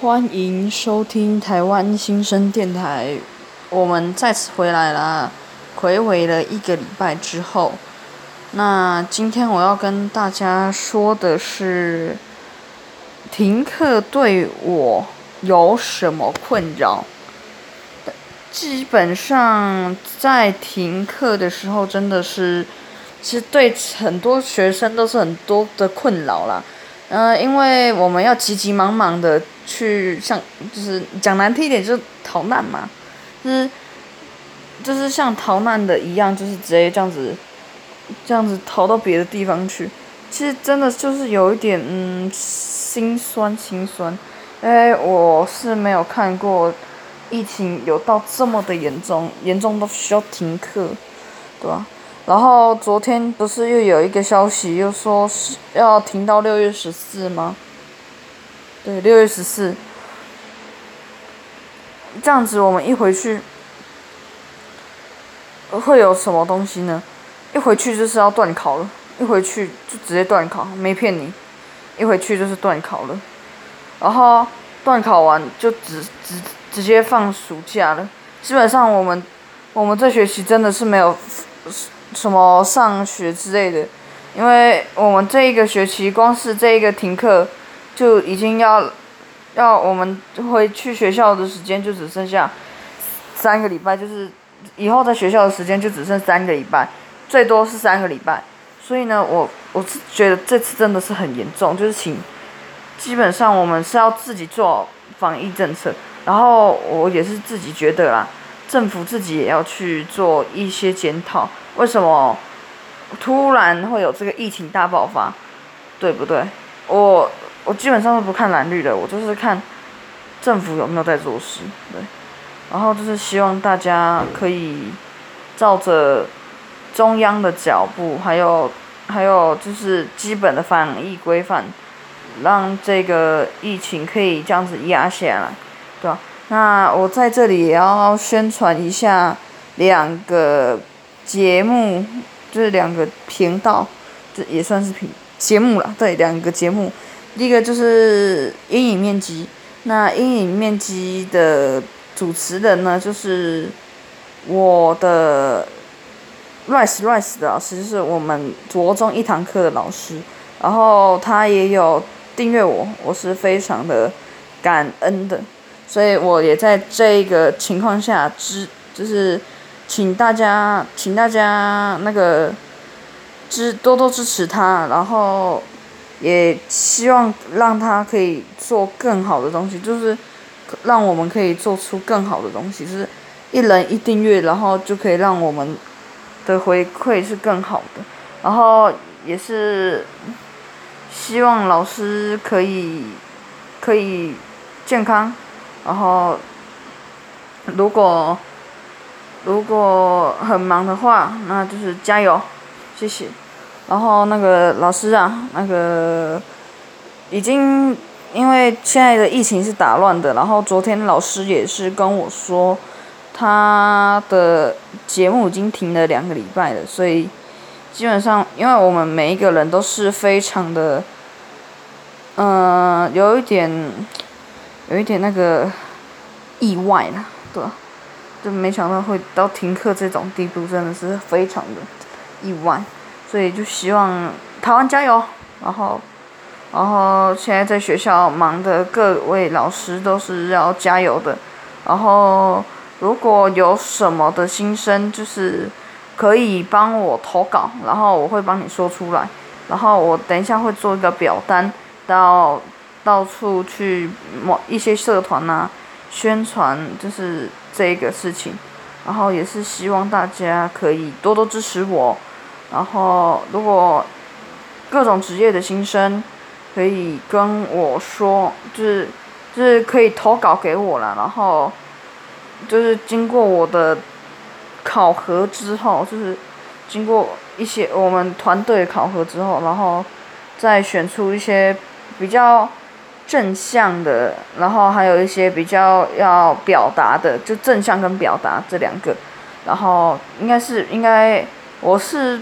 欢迎收听台湾新生电台，我们再次回来啦，暌违了一个礼拜之后，那今天我要跟大家说的是，停课对我有什么困扰？基本上在停课的时候，真的是，其实对很多学生都是很多的困扰啦。嗯，因为我们要急急忙忙的去，像就是讲难听一点，就是逃难嘛，就是就是像逃难的一样，就是直接这样子，这样子逃到别的地方去。其实真的就是有一点嗯心酸心酸，因为我是没有看过疫情有到这么的严重，严重到需要停课，对吧？然后昨天不是又有一个消息，又说是要停到六月十四吗？对，六月十四。这样子我们一回去，会有什么东西呢？一回去就是要断考了，一回去就直接断考，没骗你，一回去就是断考了。然后断考完就直直直接放暑假了。基本上我们我们这学期真的是没有。什么上学之类的，因为我们这一个学期光是这一个停课，就已经要要我们回去学校的时间就只剩下三个礼拜，就是以后在学校的时间就只剩三个礼拜，最多是三个礼拜。所以呢，我我是觉得这次真的是很严重，就是请基本上我们是要自己做防疫政策，然后我也是自己觉得啦。政府自己也要去做一些检讨，为什么突然会有这个疫情大爆发，对不对？我我基本上是不看蓝绿的，我就是看政府有没有在做事，对。然后就是希望大家可以照着中央的脚步，还有还有就是基本的防疫规范，让这个疫情可以这样子压下来，对吧？那我在这里也要宣传一下两个节目，就是两个频道，这也算是频节目了。对，两个节目，第一个就是阴影面积。那阴影面积的主持人呢，就是我的 Rice Rice 的老师，就是我们着重一堂课的老师。然后他也有订阅我，我是非常的感恩的。所以我也在这个情况下支，就是请大家，请大家那个支多多支持他，然后也希望让他可以做更好的东西，就是让我们可以做出更好的东西，就是一人一订阅，然后就可以让我们的回馈是更好的，然后也是希望老师可以可以健康。然后，如果如果很忙的话，那就是加油，谢谢。然后那个老师啊，那个已经因为现在的疫情是打乱的，然后昨天老师也是跟我说，他的节目已经停了两个礼拜了，所以基本上，因为我们每一个人都是非常的，嗯，有一点。有一点那个意外啦，对吧？就没想到会到停课这种地步，真的是非常的意外。所以就希望台湾加油，然后，然后现在在学校忙的各位老师都是要加油的。然后如果有什么的心声，就是可以帮我投稿，然后我会帮你说出来。然后我等一下会做一个表单到。到处去某一些社团呐，宣传就是这个事情，然后也是希望大家可以多多支持我，然后如果各种职业的新生可以跟我说，就是就是可以投稿给我了，然后就是经过我的考核之后，就是经过一些我们团队考核之后，然后再选出一些比较。正向的，然后还有一些比较要表达的，就正向跟表达这两个，然后应该是应该我是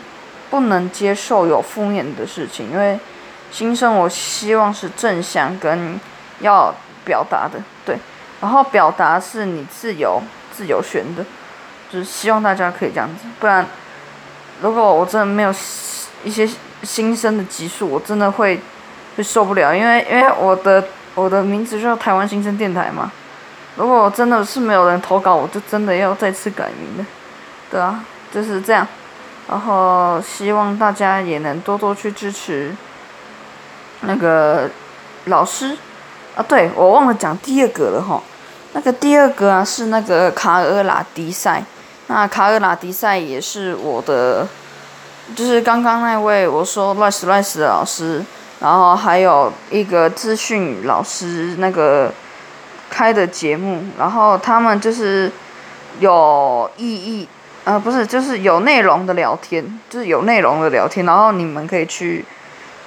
不能接受有负面的事情，因为新生我希望是正向跟要表达的，对，然后表达是你自由自由选的，就是希望大家可以这样子，不然如果我真的没有一些新生的集数，我真的会会受不了，因为因为我的我的名字叫台湾新生电台嘛，如果真的是没有人投稿，我就真的要再次改名了，对啊，就是这样，然后希望大家也能多多去支持那个老师。啊，对，我忘了讲第二个了哈。那个第二个啊，是那个卡尔拉迪赛。那卡尔拉迪赛也是我的，就是刚刚那位我说乱死乱死的老师，然后还有一个资讯老师那个开的节目，然后他们就是有意义，呃，不是，就是有内容的聊天，就是有内容的聊天，然后你们可以去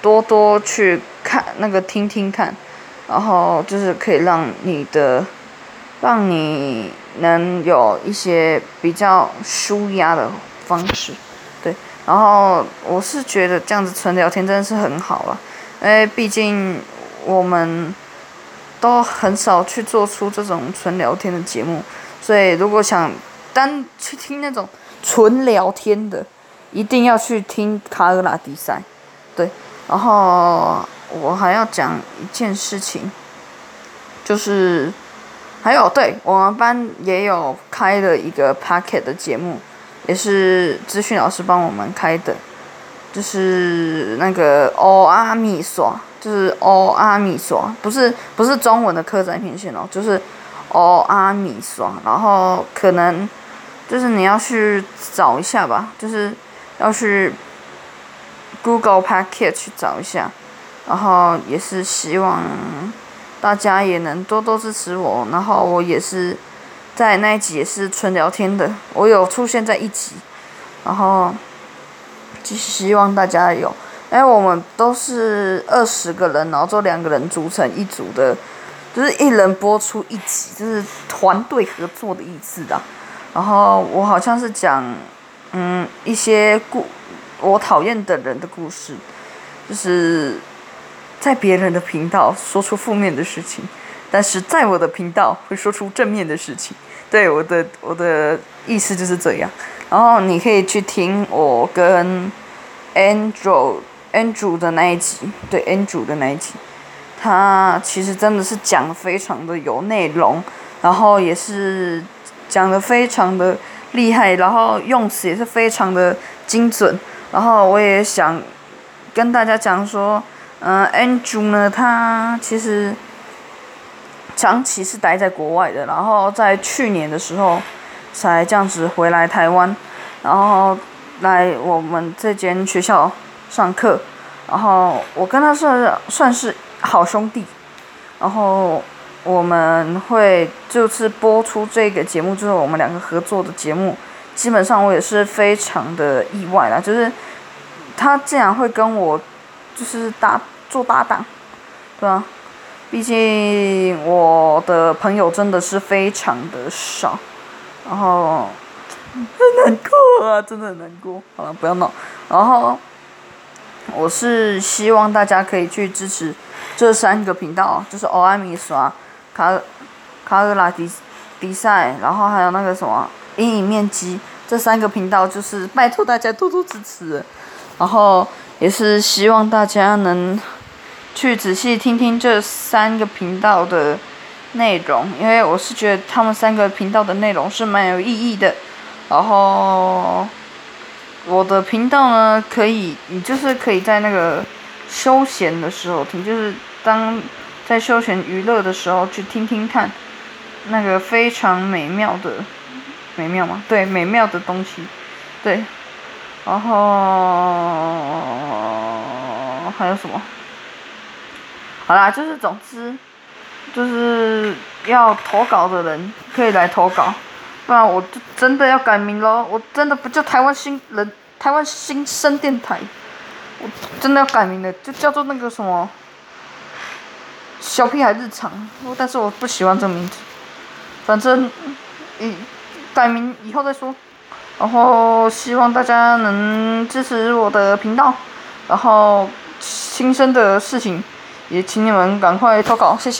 多多去看那个听听看。然后就是可以让你的，让你能有一些比较舒压的方式，对。然后我是觉得这样子纯聊天真的是很好了，因为毕竟我们都很少去做出这种纯聊天的节目，所以如果想单去听那种纯聊天的，一定要去听卡尔拉迪赛，对。然后。我还要讲一件事情，就是还有对我们班也有开了一个 packet 的节目，也是资讯老师帮我们开的，就是那个欧阿米索，就是欧阿米索，不是不是中文的客栈片线哦，就是欧阿米索，然后可能就是你要去找一下吧，就是要去 Google packet 去找一下。然后也是希望大家也能多多支持我，然后我也是在那一集也是纯聊天的，我有出现在一集，然后就希望大家有，因为我们都是二十个人，然后就两个人组成一组的，就是一人播出一集，就是团队合作的意思的。然后我好像是讲嗯一些故我讨厌的人的故事，就是。在别人的频道说出负面的事情，但是在我的频道会说出正面的事情。对我的我的意思就是这样。然后你可以去听我跟 Andrew Andrew 的那一集，对 Andrew 的那一集，他其实真的是讲的非常的有内容，然后也是讲的非常的厉害，然后用词也是非常的精准。然后我也想跟大家讲说。嗯，Andrew 呢，他其实长期是待在国外的，然后在去年的时候才这样子回来台湾，然后来我们这间学校上课，然后我跟他算算是好兄弟，然后我们会就是播出这个节目，就是我们两个合作的节目，基本上我也是非常的意外啦，就是他竟然会跟我。就是搭做搭档，对吧？毕竟我的朋友真的是非常的少，然后很难过啊，真的很难过。好了，不要闹。然后我是希望大家可以去支持这三个频道，就是欧艾米耍卡卡尔拉迪迪赛，然后还有那个什么阴影面积这三个频道，就是拜托大家多多支持，然后。也是希望大家能去仔细听听这三个频道的内容，因为我是觉得他们三个频道的内容是蛮有意义的。然后我的频道呢，可以你就是可以在那个休闲的时候听，就是当在休闲娱乐的时候去听听看，那个非常美妙的美妙吗？对，美妙的东西，对。然后还有什么？好啦，就是总之，就是要投稿的人可以来投稿，不然我就真的要改名了。我真的不叫台湾新人，台湾新生电台，我真的要改名了，就叫做那个什么小屁孩日常。但是我不喜欢这名字，反正，嗯，改名以后再说。然后希望大家能支持我的频道，然后新生的事情也请你们赶快投稿，谢谢。